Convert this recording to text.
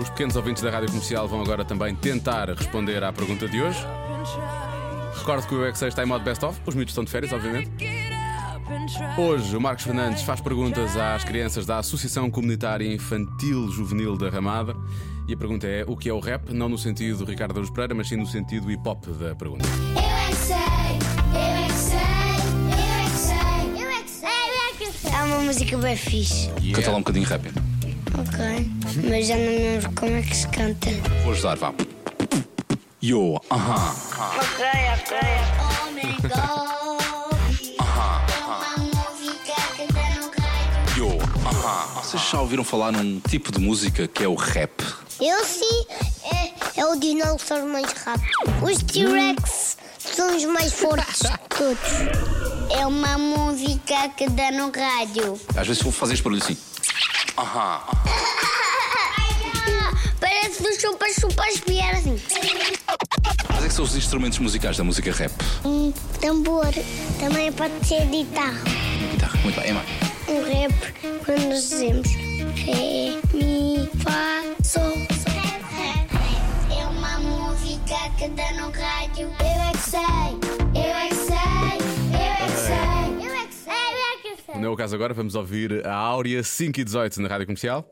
Os pequenos ouvintes da rádio comercial vão agora também tentar responder à pergunta de hoje. Recordo que o UX6 está em modo best-of, os miúdos estão de férias, obviamente. Hoje, o Marcos Fernandes faz perguntas às crianças da Associação Comunitária Infantil Juvenil da Ramada. E a pergunta é: o que é o rap? Não no sentido do Ricardo Aruz Pereira, mas sim no sentido hip-hop da pergunta. Eu é que sei, eu é que sei, eu é que sei, eu é que sei, eu é que sei. É uma música bem fixe. Canta lá um bocadinho rápido. Ok. Mas já não me lembro como é que se canta. Vou ajudar, vá. Yo, aham. Ok, ok. Oh my god. É uma música que dá no rádio. Yo, aham. Vocês já ouviram falar num tipo de música que é o rap? Eu sim, é, é o dinossauro mais rápido. Os T-Rex são os mais fortes de todos. É uma música que dá no rádio. Às vezes vou fazer este barulho assim. Aham. Parece do chupa-chupa espiar assim. Quais é que são os instrumentos musicais da música rap? Um tambor também pode ser guitarra. Guitarra, muito bem, Emma. Um rap quando nós dizemos Ré, Mi, Fá, Sol. É uma música que dá no rádio. Eu é que sei, Não é o caso agora, vamos ouvir a Áurea 5 e 18 na rádio comercial.